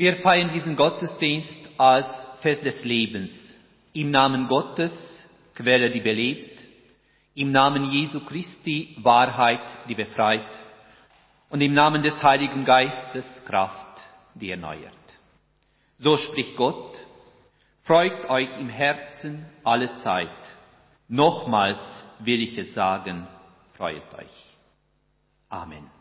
Wir feiern diesen Gottesdienst als Fest des Lebens. Im Namen Gottes, Quelle, die belebt. Im Namen Jesu Christi, Wahrheit, die befreit. Und im Namen des Heiligen Geistes, Kraft, die erneuert. So spricht Gott. Freut euch im Herzen alle Zeit. Nochmals will ich es sagen, freut euch. Amen.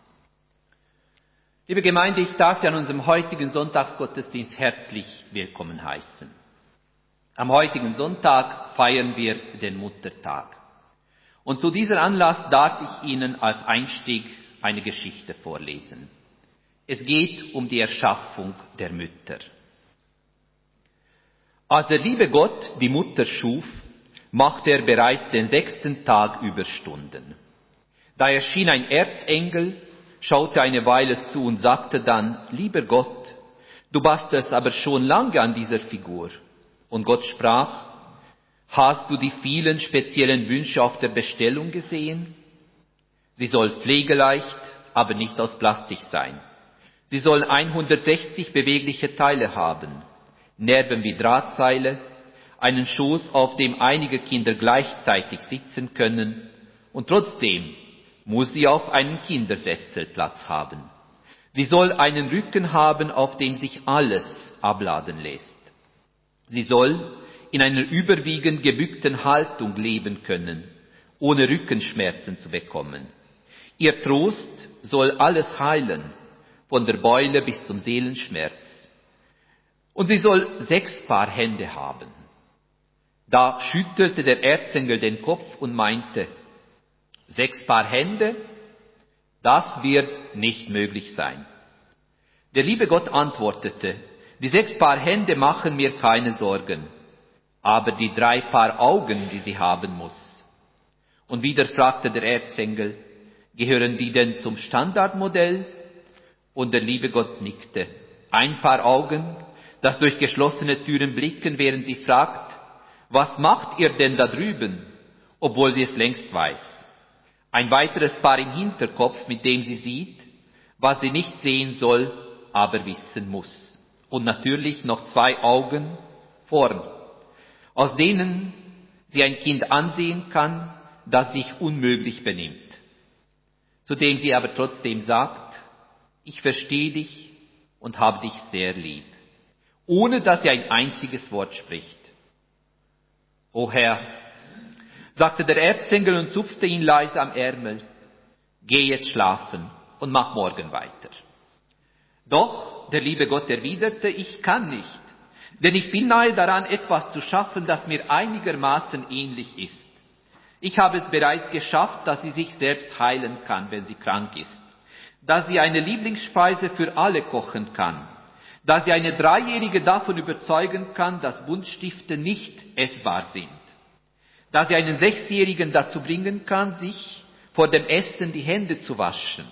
Liebe Gemeinde, ich darf Sie an unserem heutigen Sonntagsgottesdienst herzlich willkommen heißen. Am heutigen Sonntag feiern wir den Muttertag. Und zu dieser Anlass darf ich Ihnen als Einstieg eine Geschichte vorlesen. Es geht um die Erschaffung der Mütter. Als der liebe Gott die Mutter schuf, machte er bereits den sechsten Tag Überstunden. Da erschien ein Erzengel schaute eine Weile zu und sagte dann, lieber Gott, du bastelst aber schon lange an dieser Figur. Und Gott sprach, hast du die vielen speziellen Wünsche auf der Bestellung gesehen? Sie soll pflegeleicht, aber nicht aus Plastik sein. Sie soll 160 bewegliche Teile haben, Nerven wie Drahtseile, einen Schoß, auf dem einige Kinder gleichzeitig sitzen können und trotzdem muss sie auf einem Kindersessel Platz haben. Sie soll einen Rücken haben, auf dem sich alles abladen lässt. Sie soll in einer überwiegend gebückten Haltung leben können, ohne Rückenschmerzen zu bekommen. Ihr Trost soll alles heilen, von der Beule bis zum Seelenschmerz. Und sie soll sechs Paar Hände haben. Da schüttelte der Erzengel den Kopf und meinte, Sechs Paar Hände, das wird nicht möglich sein. Der liebe Gott antwortete, die sechs Paar Hände machen mir keine Sorgen, aber die drei Paar Augen, die sie haben muss. Und wieder fragte der Erzengel, gehören die denn zum Standardmodell? Und der liebe Gott nickte. Ein Paar Augen, das durch geschlossene Türen blicken, während sie fragt, was macht ihr denn da drüben, obwohl sie es längst weiß? Ein weiteres Paar im Hinterkopf, mit dem sie sieht, was sie nicht sehen soll, aber wissen muss. Und natürlich noch zwei Augen vorn, aus denen sie ein Kind ansehen kann, das sich unmöglich benimmt. Zu dem sie aber trotzdem sagt, ich verstehe dich und habe dich sehr lieb, ohne dass sie ein einziges Wort spricht. O Herr, sagte der Erzengel und zupfte ihn leise am Ärmel. Geh jetzt schlafen und mach morgen weiter. Doch der liebe Gott erwiderte, ich kann nicht, denn ich bin nahe daran, etwas zu schaffen, das mir einigermaßen ähnlich ist. Ich habe es bereits geschafft, dass sie sich selbst heilen kann, wenn sie krank ist, dass sie eine Lieblingsspeise für alle kochen kann, dass sie eine Dreijährige davon überzeugen kann, dass Buntstifte nicht essbar sind, da sie einen Sechsjährigen dazu bringen kann, sich vor dem Essen die Hände zu waschen,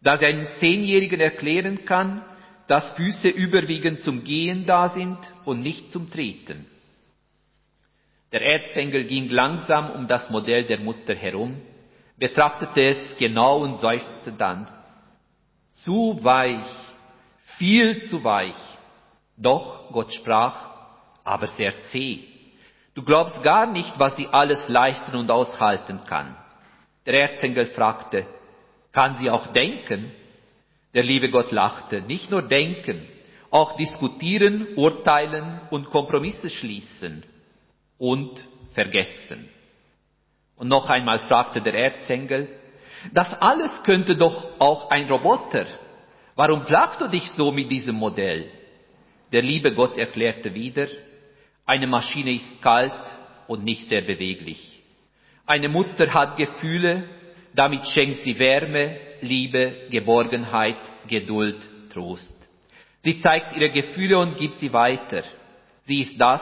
da sie einen Zehnjährigen erklären kann, dass Füße überwiegend zum Gehen da sind und nicht zum Treten. Der Erzengel ging langsam um das Modell der Mutter herum, betrachtete es genau und seufzte dann. Zu weich, viel zu weich. Doch Gott sprach, aber sehr zäh. Du glaubst gar nicht, was sie alles leisten und aushalten kann. Der Erzengel fragte, kann sie auch denken? Der liebe Gott lachte, nicht nur denken, auch diskutieren, urteilen und Kompromisse schließen und vergessen. Und noch einmal fragte der Erzengel, das alles könnte doch auch ein Roboter. Warum plagst du dich so mit diesem Modell? Der liebe Gott erklärte wieder, eine Maschine ist kalt und nicht sehr beweglich. Eine Mutter hat Gefühle, damit schenkt sie Wärme, Liebe, Geborgenheit, Geduld, Trost. Sie zeigt ihre Gefühle und gibt sie weiter. Sie ist das,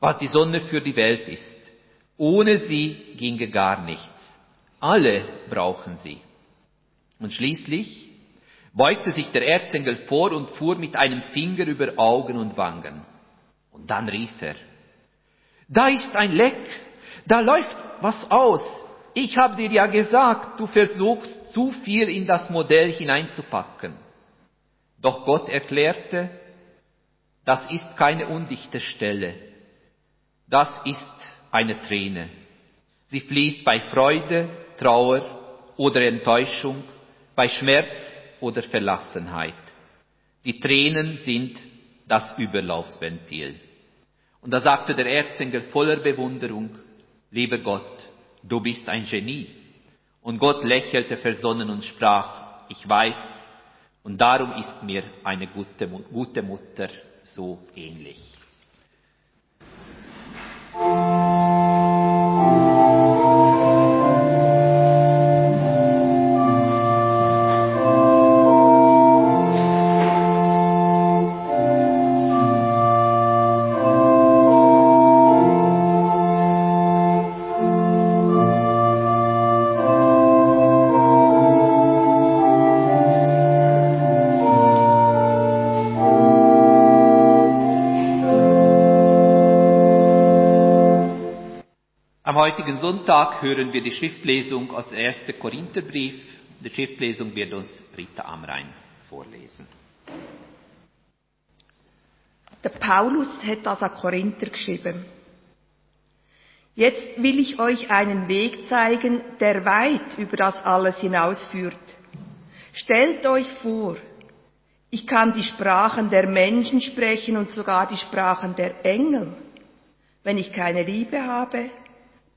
was die Sonne für die Welt ist. Ohne sie ginge gar nichts. Alle brauchen sie. Und schließlich beugte sich der Erzengel vor und fuhr mit einem Finger über Augen und Wangen. Und dann rief er, da ist ein Leck, da läuft was aus. Ich habe dir ja gesagt, du versuchst zu viel in das Modell hineinzupacken. Doch Gott erklärte, das ist keine undichte Stelle, das ist eine Träne. Sie fließt bei Freude, Trauer oder Enttäuschung, bei Schmerz oder Verlassenheit. Die Tränen sind das Überlaufsventil. Und da sagte der Erzengel voller Bewunderung, lieber Gott, du bist ein Genie. Und Gott lächelte versonnen und sprach, ich weiß, und darum ist mir eine gute, gute Mutter so ähnlich. Heutigen Sonntag hören wir die Schriftlesung aus dem 1. Korintherbrief. Die Schriftlesung wird uns Rita Amrein vorlesen. Der Paulus hat das an Korinther geschrieben. Jetzt will ich euch einen Weg zeigen, der weit über das alles hinausführt. Stellt euch vor, ich kann die Sprachen der Menschen sprechen und sogar die Sprachen der Engel. Wenn ich keine Liebe habe,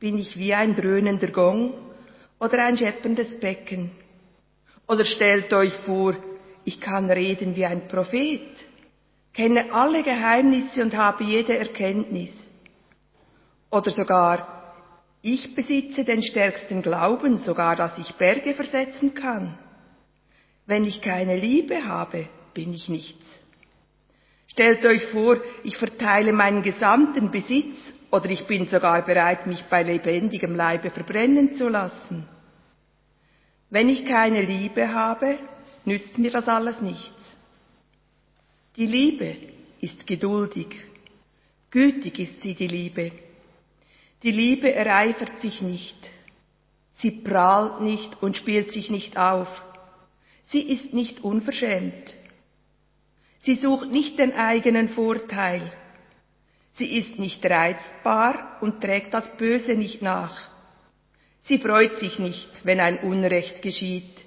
bin ich wie ein dröhnender Gong oder ein schepperndes Becken? Oder stellt euch vor, ich kann reden wie ein Prophet, kenne alle Geheimnisse und habe jede Erkenntnis. Oder sogar, ich besitze den stärksten Glauben, sogar dass ich Berge versetzen kann. Wenn ich keine Liebe habe, bin ich nichts. Stellt euch vor, ich verteile meinen gesamten Besitz oder ich bin sogar bereit, mich bei lebendigem Leibe verbrennen zu lassen. Wenn ich keine Liebe habe, nützt mir das alles nichts. Die Liebe ist geduldig. Gütig ist sie, die Liebe. Die Liebe ereifert sich nicht. Sie prahlt nicht und spielt sich nicht auf. Sie ist nicht unverschämt. Sie sucht nicht den eigenen Vorteil. Sie ist nicht reizbar und trägt das Böse nicht nach. Sie freut sich nicht, wenn ein Unrecht geschieht.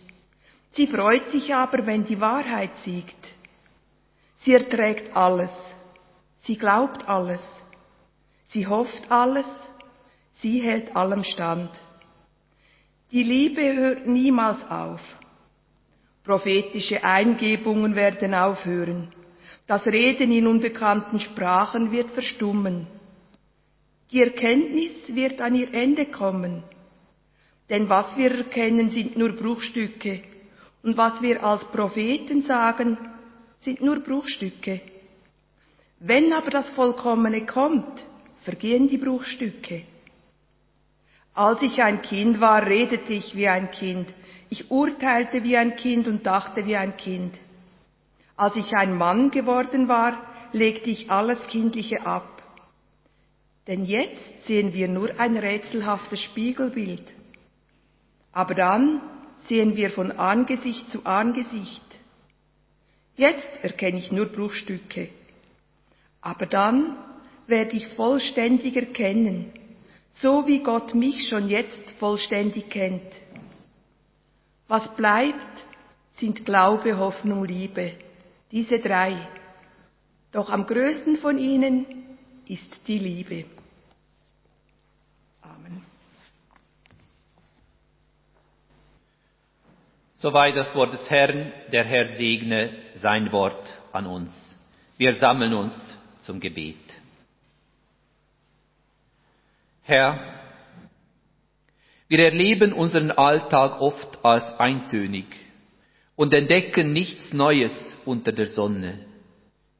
Sie freut sich aber, wenn die Wahrheit siegt. Sie erträgt alles. Sie glaubt alles. Sie hofft alles. Sie hält allem stand. Die Liebe hört niemals auf. Prophetische Eingebungen werden aufhören. Das Reden in unbekannten Sprachen wird verstummen. Die Erkenntnis wird an ihr Ende kommen. Denn was wir erkennen, sind nur Bruchstücke. Und was wir als Propheten sagen, sind nur Bruchstücke. Wenn aber das Vollkommene kommt, vergehen die Bruchstücke. Als ich ein Kind war, redete ich wie ein Kind. Ich urteilte wie ein Kind und dachte wie ein Kind. Als ich ein Mann geworden war, legte ich alles Kindliche ab. Denn jetzt sehen wir nur ein rätselhaftes Spiegelbild. Aber dann sehen wir von Angesicht zu Angesicht. Jetzt erkenne ich nur Bruchstücke. Aber dann werde ich vollständig erkennen, so wie Gott mich schon jetzt vollständig kennt. Was bleibt, sind Glaube, Hoffnung, Liebe diese drei. Doch am größten von ihnen ist die Liebe. Amen. Soweit das Wort des Herrn. Der Herr segne sein Wort an uns. Wir sammeln uns zum Gebet. Herr, wir erleben unseren Alltag oft als eintönig und entdecken nichts Neues unter der Sonne.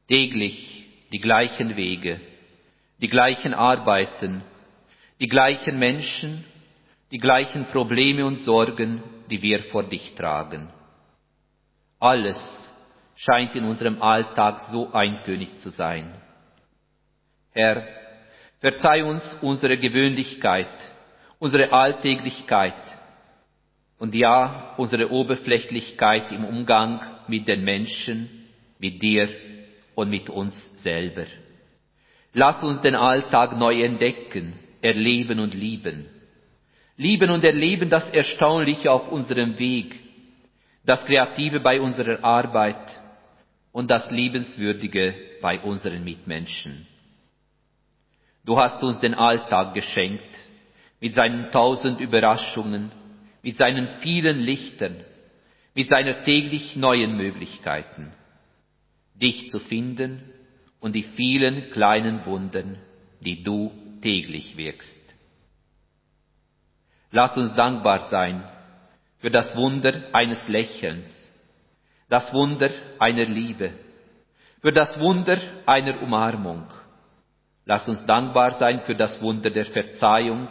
Täglich die gleichen Wege, die gleichen Arbeiten, die gleichen Menschen, die gleichen Probleme und Sorgen, die wir vor dich tragen. Alles scheint in unserem Alltag so eintönig zu sein. Herr, verzeih uns unsere Gewöhnlichkeit, unsere Alltäglichkeit, und ja, unsere Oberflächlichkeit im Umgang mit den Menschen, mit dir und mit uns selber. Lass uns den Alltag neu entdecken, erleben und lieben. Lieben und erleben das Erstaunliche auf unserem Weg, das Kreative bei unserer Arbeit und das Liebenswürdige bei unseren Mitmenschen. Du hast uns den Alltag geschenkt mit seinen tausend Überraschungen, mit seinen vielen Lichtern, mit seiner täglich neuen Möglichkeiten, dich zu finden und die vielen kleinen Wunden, die du täglich wirkst. Lass uns dankbar sein für das Wunder eines Lächelns, das Wunder einer Liebe, für das Wunder einer Umarmung. Lass uns dankbar sein für das Wunder der Verzeihung,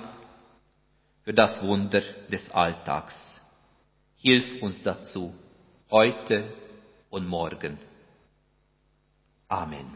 für das Wunder des Alltags. Hilf uns dazu, heute und morgen. Amen.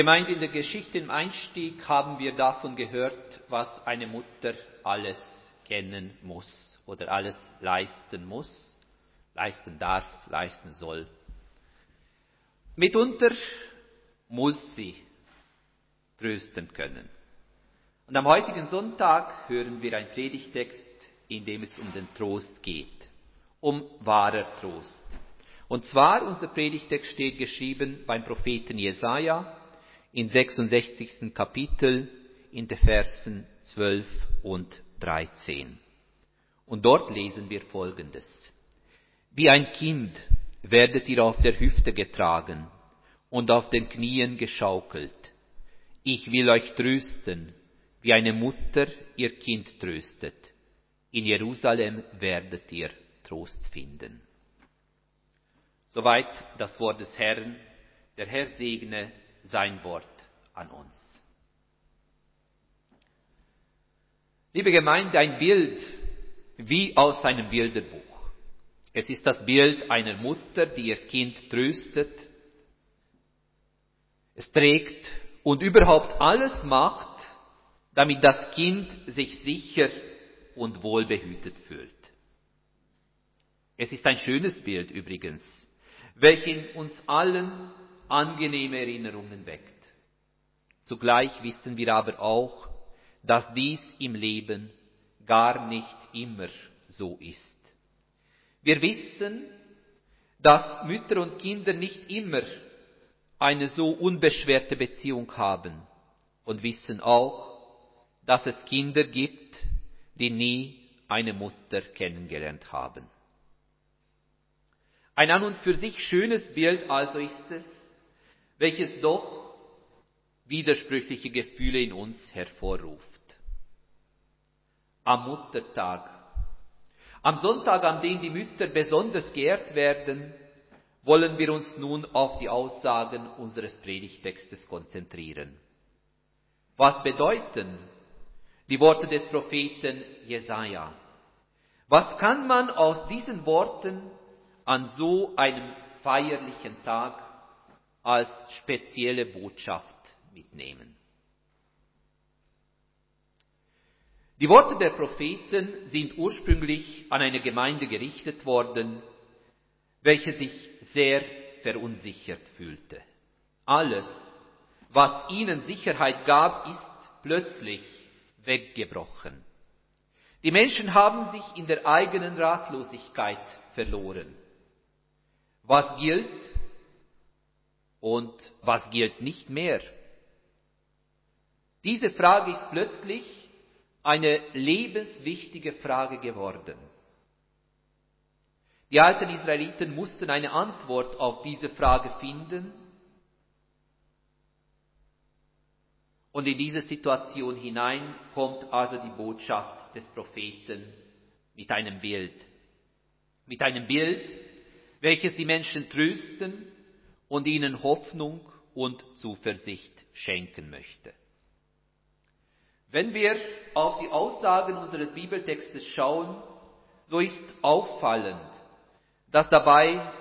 Gemeinde, in der Geschichte im Einstieg haben wir davon gehört, was eine Mutter alles kennen muss oder alles leisten muss, leisten darf, leisten soll. Mitunter muss sie trösten können. Und am heutigen Sonntag hören wir einen Predigtext, in dem es um den Trost geht, um wahrer Trost. Und zwar, unser Predigtext steht geschrieben beim Propheten Jesaja in 66. Kapitel in den Versen 12 und 13. Und dort lesen wir Folgendes. Wie ein Kind werdet ihr auf der Hüfte getragen und auf den Knien geschaukelt. Ich will euch trösten, wie eine Mutter ihr Kind tröstet. In Jerusalem werdet ihr Trost finden. Soweit das Wort des Herrn. Der Herr segne sein Wort an uns. Liebe Gemeinde, ein Bild wie aus einem Bilderbuch. Es ist das Bild einer Mutter, die ihr Kind tröstet. Es trägt und überhaupt alles macht, damit das Kind sich sicher und wohlbehütet fühlt. Es ist ein schönes Bild übrigens, welches uns allen angenehme Erinnerungen weckt. Zugleich wissen wir aber auch, dass dies im Leben gar nicht immer so ist. Wir wissen, dass Mütter und Kinder nicht immer eine so unbeschwerte Beziehung haben und wissen auch, dass es Kinder gibt, die nie eine Mutter kennengelernt haben. Ein an und für sich schönes Bild also ist es, welches doch widersprüchliche Gefühle in uns hervorruft. Am Muttertag am Sonntag, an dem die Mütter besonders geehrt werden, wollen wir uns nun auf die Aussagen unseres Predigtextes konzentrieren. Was bedeuten die Worte des Propheten Jesaja? Was kann man aus diesen Worten an so einem feierlichen Tag als spezielle Botschaft mitnehmen? Die Worte der Propheten sind ursprünglich an eine Gemeinde gerichtet worden, welche sich sehr verunsichert fühlte. Alles, was ihnen Sicherheit gab, ist plötzlich weggebrochen. Die Menschen haben sich in der eigenen Ratlosigkeit verloren. Was gilt und was gilt nicht mehr? Diese Frage ist plötzlich eine lebenswichtige Frage geworden. Die alten Israeliten mussten eine Antwort auf diese Frage finden. Und in diese Situation hinein kommt also die Botschaft des Propheten mit einem Bild. Mit einem Bild, welches die Menschen trösten und ihnen Hoffnung und Zuversicht schenken möchte. Wenn wir auf die Aussagen unseres Bibeltextes schauen, so ist auffallend, dass dabei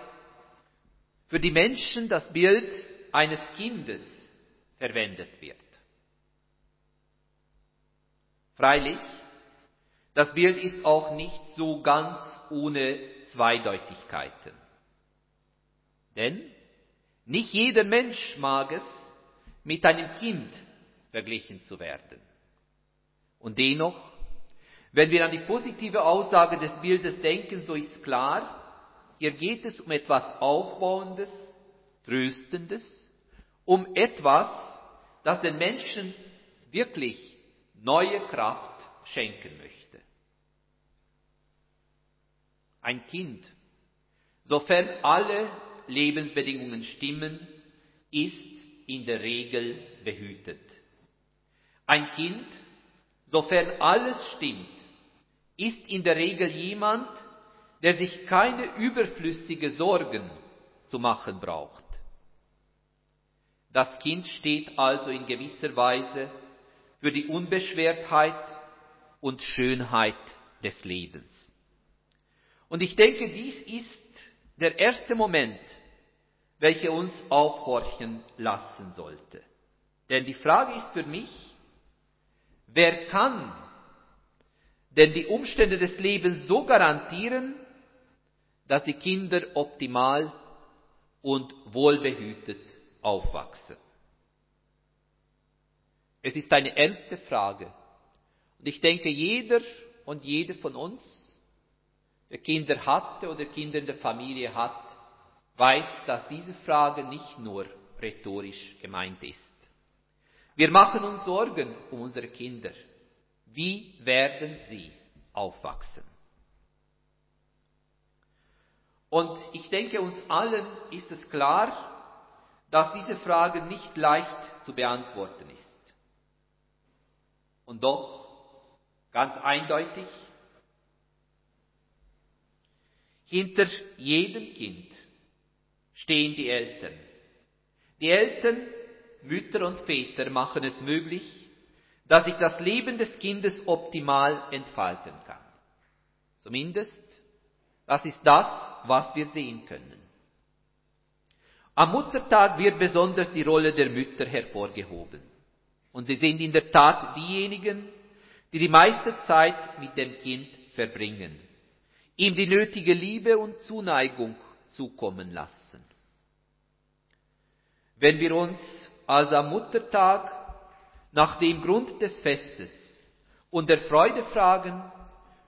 für die Menschen das Bild eines Kindes verwendet wird. Freilich, das Bild ist auch nicht so ganz ohne Zweideutigkeiten. Denn nicht jeder Mensch mag es, mit einem Kind verglichen zu werden. Und dennoch, wenn wir an die positive Aussage des Bildes denken, so ist klar, hier geht es um etwas Aufbauendes, Tröstendes, um etwas, das den Menschen wirklich neue Kraft schenken möchte. Ein Kind, sofern alle Lebensbedingungen stimmen, ist in der Regel behütet. Ein Kind, sofern alles stimmt, ist in der Regel jemand, der sich keine überflüssige Sorgen zu machen braucht. Das Kind steht also in gewisser Weise für die Unbeschwertheit und Schönheit des Lebens. Und ich denke, dies ist der erste Moment, welcher uns aufhorchen lassen sollte. Denn die Frage ist für mich, wer kann denn die Umstände des Lebens so garantieren, dass die Kinder optimal und wohlbehütet aufwachsen? Es ist eine ernste Frage. Und ich denke, jeder und jede von uns, der Kinder hatte oder Kinder in der Familie hat, weiß, dass diese Frage nicht nur rhetorisch gemeint ist. Wir machen uns Sorgen um unsere Kinder. Wie werden sie aufwachsen? Und ich denke, uns allen ist es klar, dass diese Frage nicht leicht zu beantworten ist. Und doch, ganz eindeutig, hinter jedem Kind stehen die Eltern. Die Eltern, Mütter und Väter machen es möglich, dass sich das Leben des Kindes optimal entfalten kann. Zumindest, das ist das, was wir sehen können. Am Muttertag wird besonders die Rolle der Mütter hervorgehoben. Und sie sind in der Tat diejenigen, die die meiste Zeit mit dem Kind verbringen, ihm die nötige Liebe und Zuneigung zukommen lassen. Wenn wir uns also am Muttertag nach dem Grund des Festes und der Freude fragen,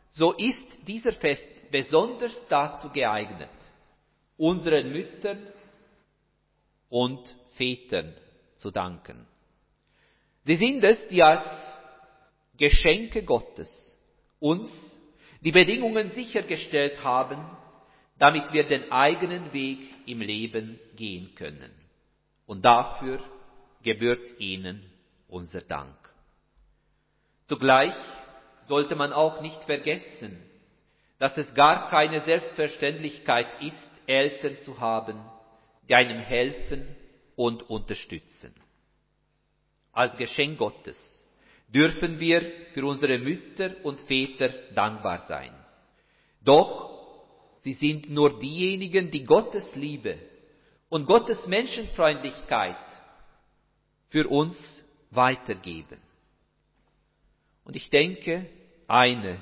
so ist dieser Fest besonders dazu geeignet, unseren Müttern und Vätern zu danken. Sie sind es, die als Geschenke Gottes uns die Bedingungen sichergestellt haben, damit wir den eigenen Weg im Leben gehen können. Und dafür gebührt ihnen unser Dank. Zugleich sollte man auch nicht vergessen, dass es gar keine Selbstverständlichkeit ist, Eltern zu haben, die einem helfen und unterstützen. Als Geschenk Gottes dürfen wir für unsere Mütter und Väter dankbar sein. Doch sie sind nur diejenigen, die Gottes Liebe und Gottes Menschenfreundlichkeit für uns weitergeben. Und ich denke, eine,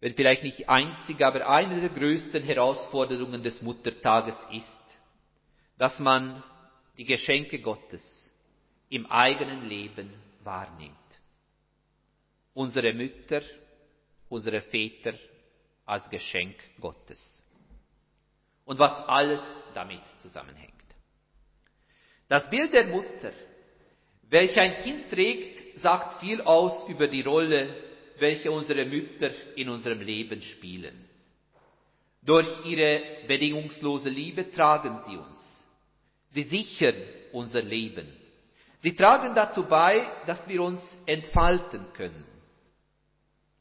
wenn vielleicht nicht einzige, aber eine der größten Herausforderungen des Muttertages ist, dass man die Geschenke Gottes im eigenen Leben wahrnimmt. Unsere Mütter, unsere Väter als Geschenk Gottes. Und was alles damit zusammenhängt. Das Bild der Mutter, welche ein Kind trägt, sagt viel aus über die Rolle, welche unsere Mütter in unserem Leben spielen. Durch ihre bedingungslose Liebe tragen sie uns. Sie sichern unser Leben. Sie tragen dazu bei, dass wir uns entfalten können.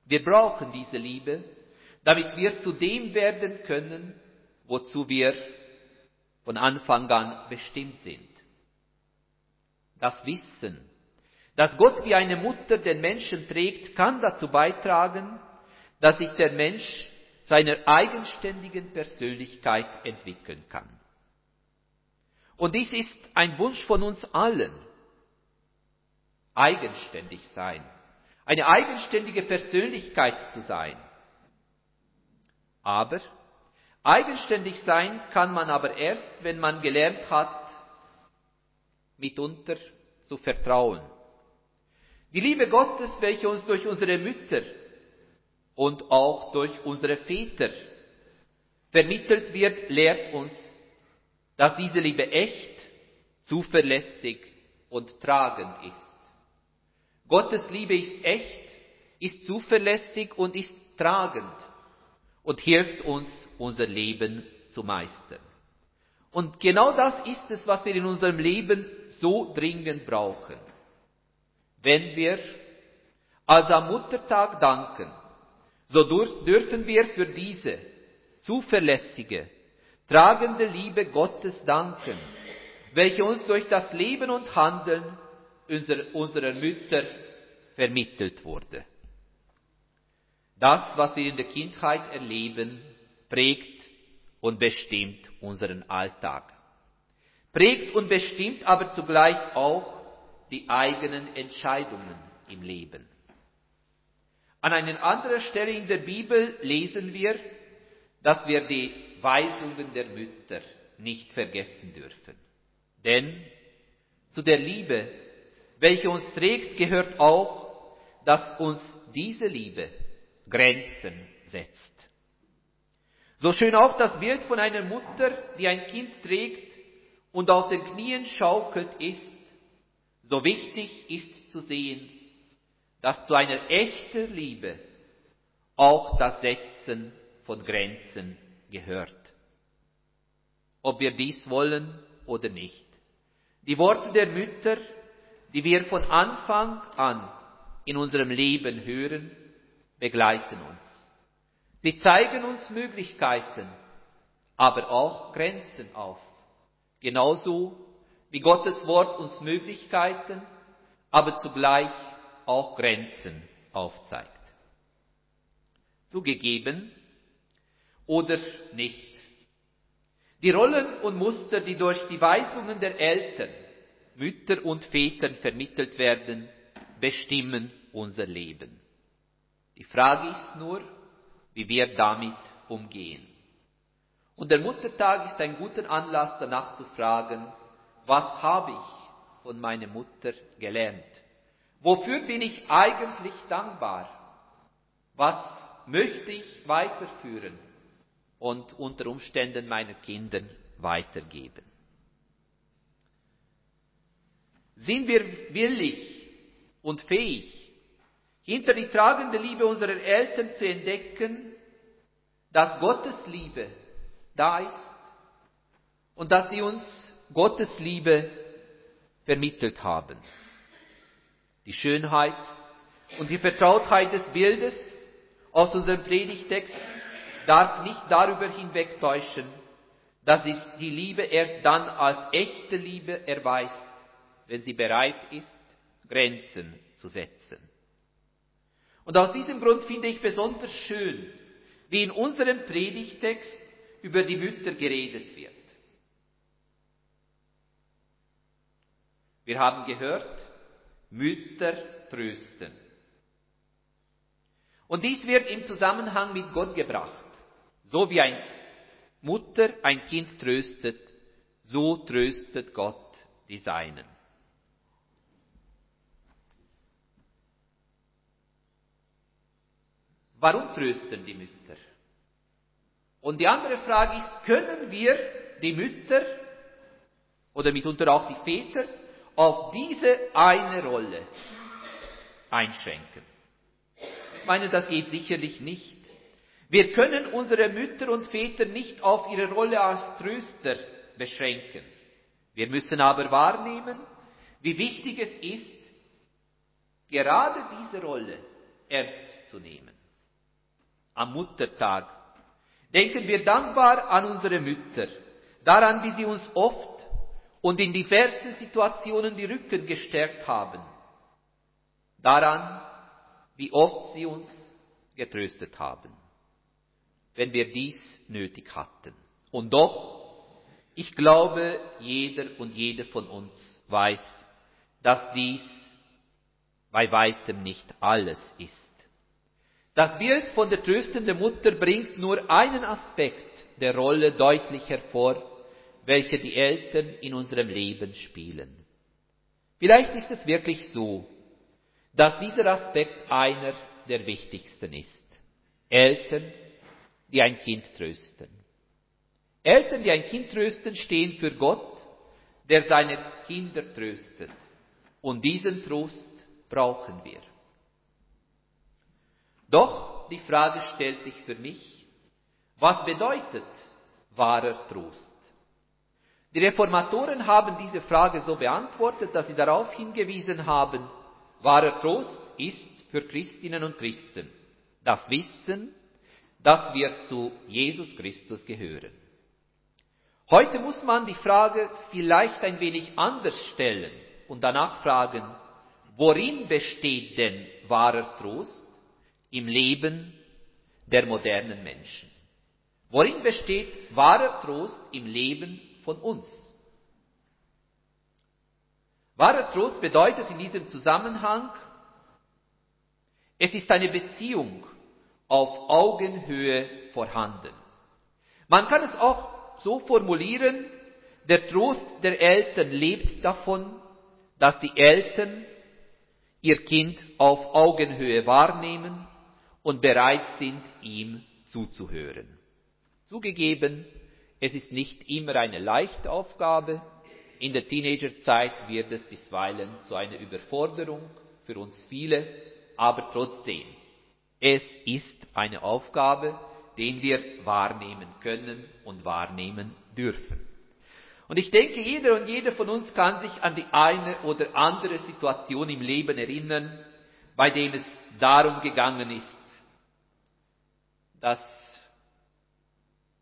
Wir brauchen diese Liebe, damit wir zu dem werden können, wozu wir von Anfang an bestimmt sind. Das Wissen, dass Gott wie eine Mutter den Menschen trägt, kann dazu beitragen, dass sich der Mensch seiner eigenständigen Persönlichkeit entwickeln kann. Und dies ist ein Wunsch von uns allen. Eigenständig sein. Eine eigenständige Persönlichkeit zu sein. Aber eigenständig sein kann man aber erst, wenn man gelernt hat, mitunter zu vertrauen. Die Liebe Gottes, welche uns durch unsere Mütter und auch durch unsere Väter vermittelt wird, lehrt uns, dass diese Liebe echt, zuverlässig und tragend ist. Gottes Liebe ist echt, ist zuverlässig und ist tragend und hilft uns, unser Leben zu meistern. Und genau das ist es, was wir in unserem Leben so dringend brauchen. Wenn wir als am Muttertag danken, so dürfen wir für diese zuverlässige, tragende Liebe Gottes danken, welche uns durch das Leben und Handeln unserer Mütter vermittelt wurde. Das, was wir in der Kindheit erleben, prägt und bestimmt unseren Alltag. Prägt und bestimmt aber zugleich auch die eigenen Entscheidungen im Leben. An einer anderen Stelle in der Bibel lesen wir, dass wir die Weisungen der Mütter nicht vergessen dürfen. Denn zu der Liebe, welche uns trägt, gehört auch, dass uns diese Liebe Grenzen setzt. So schön auch das Bild von einer Mutter, die ein Kind trägt und auf den Knien schaukelt, ist, so wichtig ist zu sehen, dass zu einer echten Liebe auch das Setzen von Grenzen gehört. Ob wir dies wollen oder nicht. Die Worte der Mütter, die wir von Anfang an in unserem Leben hören, begleiten uns. Sie zeigen uns Möglichkeiten, aber auch Grenzen auf. Genauso wie Gottes Wort uns Möglichkeiten, aber zugleich auch Grenzen aufzeigt. Zugegeben oder nicht. Die Rollen und Muster, die durch die Weisungen der Eltern, Mütter und Väter vermittelt werden, bestimmen unser Leben. Die Frage ist nur, wie wir damit umgehen. Und der Muttertag ist ein guter Anlass danach zu fragen, was habe ich von meiner Mutter gelernt? Wofür bin ich eigentlich dankbar? Was möchte ich weiterführen und unter Umständen meinen Kindern weitergeben? Sind wir willig und fähig, hinter die tragende Liebe unserer Eltern zu entdecken, dass Gottes Liebe da ist und dass sie uns Gottes Liebe vermittelt haben. Die Schönheit und die Vertrautheit des Bildes aus unserem Predigtext darf nicht darüber hinwegtäuschen, dass sich die Liebe erst dann als echte Liebe erweist, wenn sie bereit ist, Grenzen zu setzen. Und aus diesem Grund finde ich besonders schön, wie in unserem Predigtext über die Mütter geredet wird. Wir haben gehört, Mütter trösten. Und dies wird im Zusammenhang mit Gott gebracht. So wie ein Mutter ein Kind tröstet, so tröstet Gott die Seinen. Warum trösten die Mütter? Und die andere Frage ist, können wir die Mütter oder mitunter auch die Väter auf diese eine Rolle einschränken? Ich meine, das geht sicherlich nicht. Wir können unsere Mütter und Väter nicht auf ihre Rolle als Tröster beschränken. Wir müssen aber wahrnehmen, wie wichtig es ist, gerade diese Rolle ernst zu nehmen am Muttertag. Denken wir dankbar an unsere Mütter, daran, wie sie uns oft und in diversen Situationen die Rücken gestärkt haben, daran, wie oft sie uns getröstet haben, wenn wir dies nötig hatten. Und doch, ich glaube, jeder und jede von uns weiß, dass dies bei weitem nicht alles ist. Das Bild von der tröstenden Mutter bringt nur einen Aspekt der Rolle deutlich hervor, welche die Eltern in unserem Leben spielen. Vielleicht ist es wirklich so, dass dieser Aspekt einer der wichtigsten ist. Eltern, die ein Kind trösten. Eltern, die ein Kind trösten, stehen für Gott, der seine Kinder tröstet. Und diesen Trost brauchen wir. Doch die Frage stellt sich für mich, was bedeutet wahrer Trost? Die Reformatoren haben diese Frage so beantwortet, dass sie darauf hingewiesen haben, wahrer Trost ist für Christinnen und Christen das Wissen, dass wir zu Jesus Christus gehören. Heute muss man die Frage vielleicht ein wenig anders stellen und danach fragen, worin besteht denn wahrer Trost im Leben der modernen Menschen? Worin besteht wahrer Trost im Leben von uns? Wahrer Trost bedeutet in diesem Zusammenhang, es ist eine Beziehung auf Augenhöhe vorhanden. Man kann es auch so formulieren, der Trost der Eltern lebt davon, dass die Eltern ihr Kind auf Augenhöhe wahrnehmen und bereit sind, ihm zuzuhören. Zugegeben, es ist nicht immer eine leichte Aufgabe. In der Teenagerzeit wird es bisweilen zu einer Überforderung für uns viele, aber trotzdem, es ist eine Aufgabe, den wir wahrnehmen können und wahrnehmen dürfen. Und ich denke, jeder und jede von uns kann sich an die eine oder andere Situation im Leben erinnern, bei dem es darum gegangen ist, dass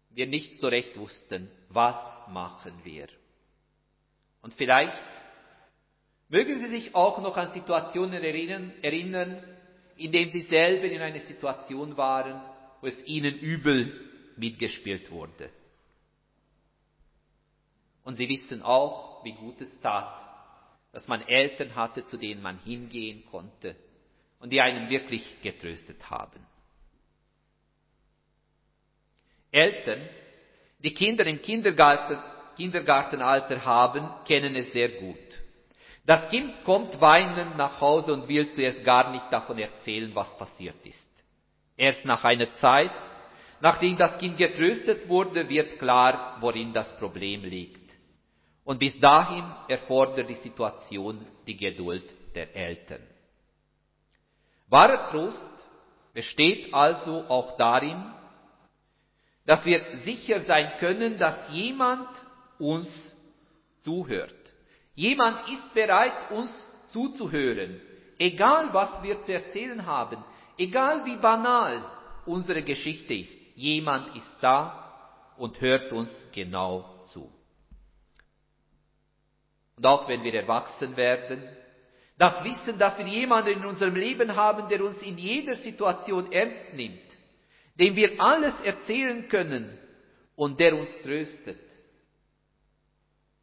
wir nicht so recht wussten, was machen wir. Und vielleicht mögen Sie sich auch noch an Situationen erinnern, in denen Sie selber in einer Situation waren, wo es Ihnen übel mitgespielt wurde. Und sie wissen auch, wie gut es tat, dass man Eltern hatte, zu denen man hingehen konnte und die einen wirklich getröstet haben. Eltern, die Kinder im Kindergarten, Kindergartenalter haben, kennen es sehr gut. Das Kind kommt weinend nach Hause und will zuerst gar nicht davon erzählen, was passiert ist. Erst nach einer Zeit, nachdem das Kind getröstet wurde, wird klar, worin das Problem liegt. Und bis dahin erfordert die Situation die Geduld der Eltern. Wahrer Trost besteht also auch darin, dass wir sicher sein können, dass jemand uns zuhört. Jemand ist bereit, uns zuzuhören, egal was wir zu erzählen haben, egal wie banal unsere Geschichte ist. Jemand ist da und hört uns genau zu und auch wenn wir erwachsen werden, das Wissen, dass wir jemanden in unserem Leben haben, der uns in jeder Situation ernst nimmt, dem wir alles erzählen können und der uns tröstet,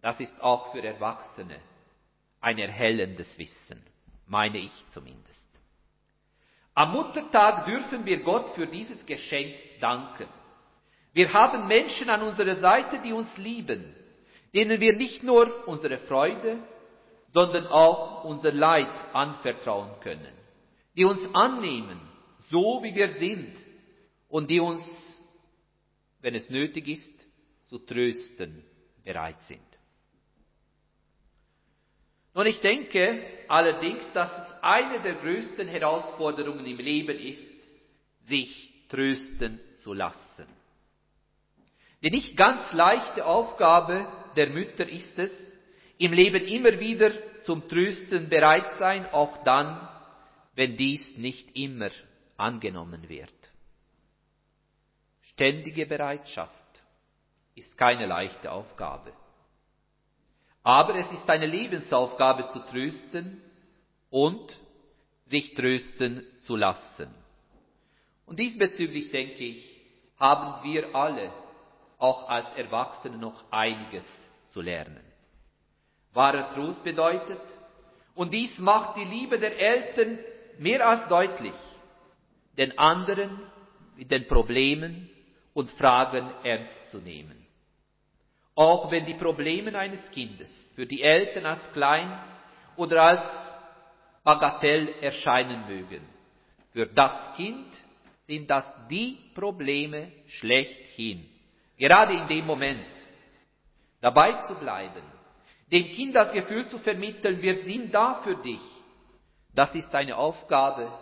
das ist auch für Erwachsene ein erhellendes Wissen, meine ich zumindest. Am Muttertag dürfen wir Gott für dieses Geschenk danken. Wir haben Menschen an unserer Seite, die uns lieben, denen wir nicht nur unsere Freude, sondern auch unser Leid anvertrauen können, die uns annehmen, so wie wir sind und die uns, wenn es nötig ist, zu trösten bereit sind. Nun, ich denke allerdings, dass es eine der größten Herausforderungen im Leben ist, sich trösten zu lassen. Die nicht ganz leichte Aufgabe der Mütter ist es, im Leben immer wieder zum Trösten bereit sein, auch dann, wenn dies nicht immer angenommen wird. Ständige Bereitschaft ist keine leichte Aufgabe. Aber es ist eine Lebensaufgabe zu trösten und sich trösten zu lassen. Und diesbezüglich denke ich, haben wir alle auch als Erwachsene noch einiges zu lernen. Wahrer Trost bedeutet, und dies macht die Liebe der Eltern mehr als deutlich, den anderen mit den Problemen und Fragen ernst zu nehmen. Auch wenn die Probleme eines Kindes für die Eltern als klein oder als Bagatell erscheinen mögen, für das Kind sind das die Probleme schlechthin. Gerade in dem Moment dabei zu bleiben, dem Kind das Gefühl zu vermitteln, wir sind da für dich, das ist eine Aufgabe,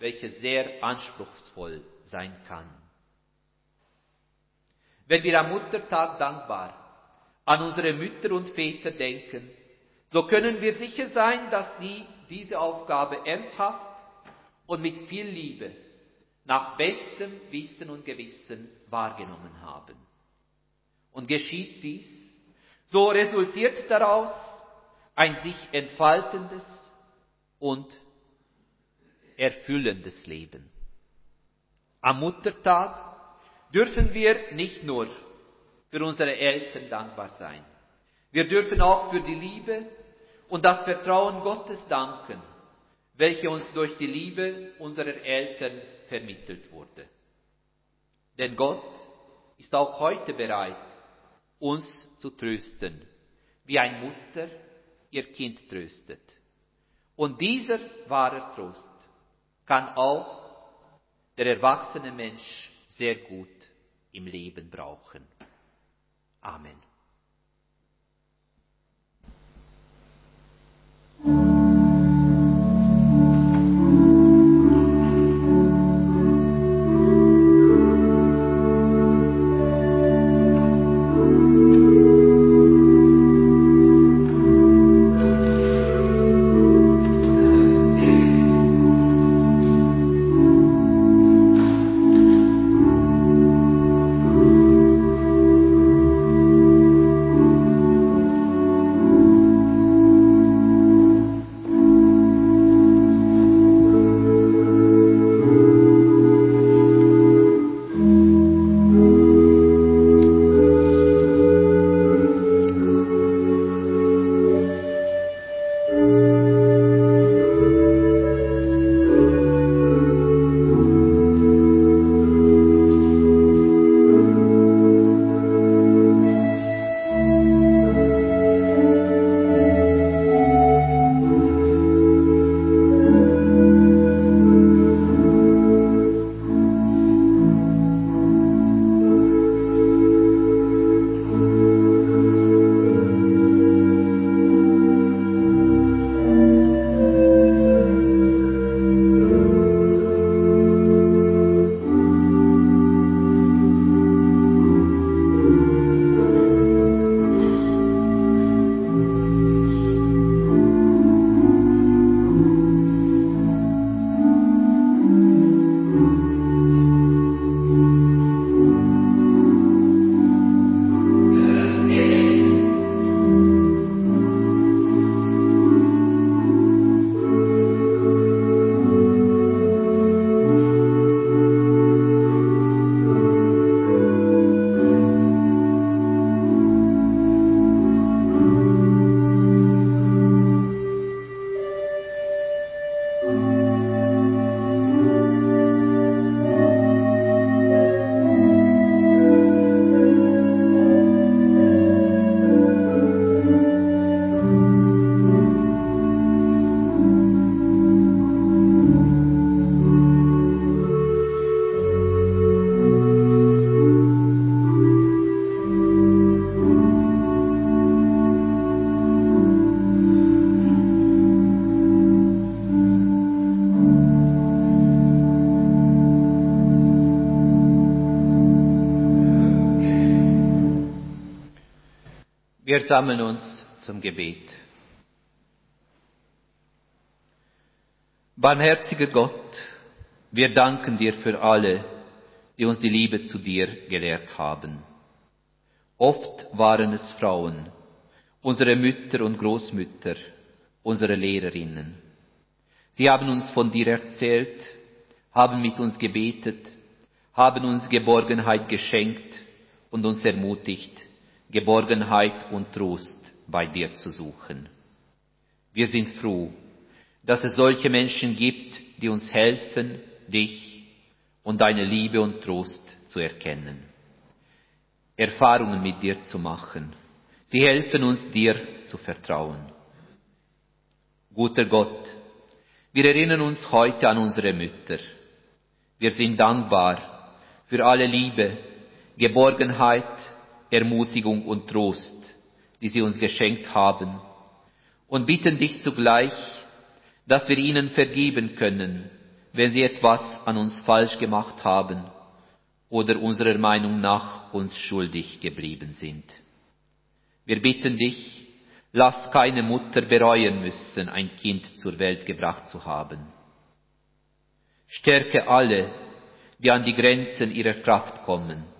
welche sehr anspruchsvoll sein kann. Wenn wir am Muttertag dankbar an unsere Mütter und Väter denken, so können wir sicher sein, dass sie diese Aufgabe ernsthaft und mit viel Liebe nach bestem Wissen und Gewissen wahrgenommen haben. Und geschieht dies, so resultiert daraus ein sich entfaltendes und erfüllendes Leben. Am Muttertag dürfen wir nicht nur für unsere Eltern dankbar sein. Wir dürfen auch für die Liebe und das Vertrauen Gottes danken, welche uns durch die Liebe unserer Eltern vermittelt wurde. Denn Gott ist auch heute bereit, uns zu trösten, wie ein Mutter ihr Kind tröstet. Und dieser wahre Trost kann auch der erwachsene Mensch sehr gut im Leben brauchen. Amen. Sammeln uns zum Gebet. Barmherziger Gott, wir danken dir für alle, die uns die Liebe zu dir gelehrt haben. Oft waren es Frauen, unsere Mütter und Großmütter, unsere Lehrerinnen. Sie haben uns von dir erzählt, haben mit uns gebetet, haben uns Geborgenheit geschenkt und uns ermutigt, Geborgenheit und Trost bei dir zu suchen. Wir sind froh, dass es solche Menschen gibt, die uns helfen, dich und deine Liebe und Trost zu erkennen, Erfahrungen mit dir zu machen. Sie helfen uns, dir zu vertrauen. Guter Gott, wir erinnern uns heute an unsere Mütter. Wir sind dankbar für alle Liebe, Geborgenheit, Ermutigung und Trost, die sie uns geschenkt haben, und bitten dich zugleich, dass wir ihnen vergeben können, wenn sie etwas an uns falsch gemacht haben oder unserer Meinung nach uns schuldig geblieben sind. Wir bitten dich, lass keine Mutter bereuen müssen, ein Kind zur Welt gebracht zu haben. Stärke alle, die an die Grenzen ihrer Kraft kommen.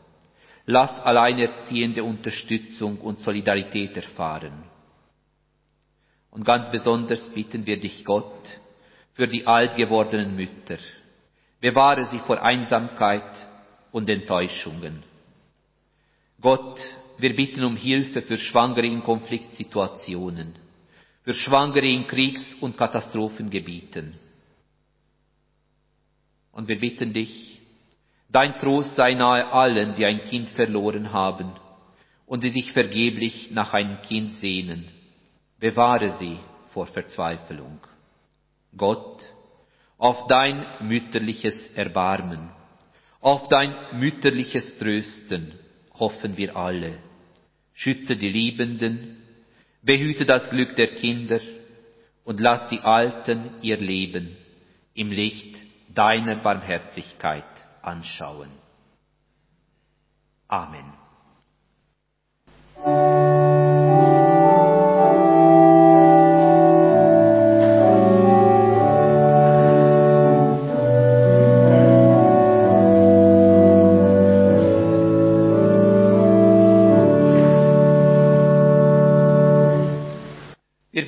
Lass Alleinerziehende Unterstützung und Solidarität erfahren. Und ganz besonders bitten wir dich, Gott, für die alt gewordenen Mütter. Bewahre sie vor Einsamkeit und Enttäuschungen. Gott, wir bitten um Hilfe für Schwangere in Konfliktsituationen, für Schwangere in Kriegs- und Katastrophengebieten. Und wir bitten dich, dein Trost sei nahe allen, die ein Kind verloren haben und die sich vergeblich nach einem Kind sehnen. Bewahre sie vor Verzweiflung. Gott, auf dein mütterliches Erbarmen, auf dein mütterliches Trösten hoffen wir alle. Schütze die Liebenden, behüte das Glück der Kinder und lass die Alten ihr Leben im Licht deiner Barmherzigkeit anschauen. Amen.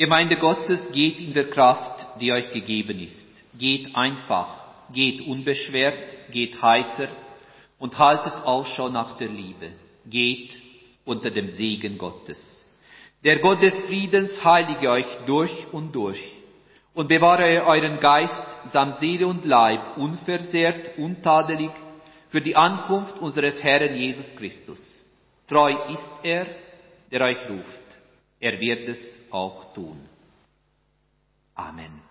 Gemeinde Gottes, geht in der Kraft, die euch gegeben ist. Geht einfach, geht unbeschwert, geht heiter und haltet Ausschau nach der Liebe. Geht unter dem Segen Gottes. Der Gott des Friedens heilige euch durch und durch und bewahre euren Geist samt Seele und Leib unversehrt, untadelig für die Ankunft unseres Herrn Jesus Christus. Treu ist er, der euch ruft. Er wird es auch tun. Amen.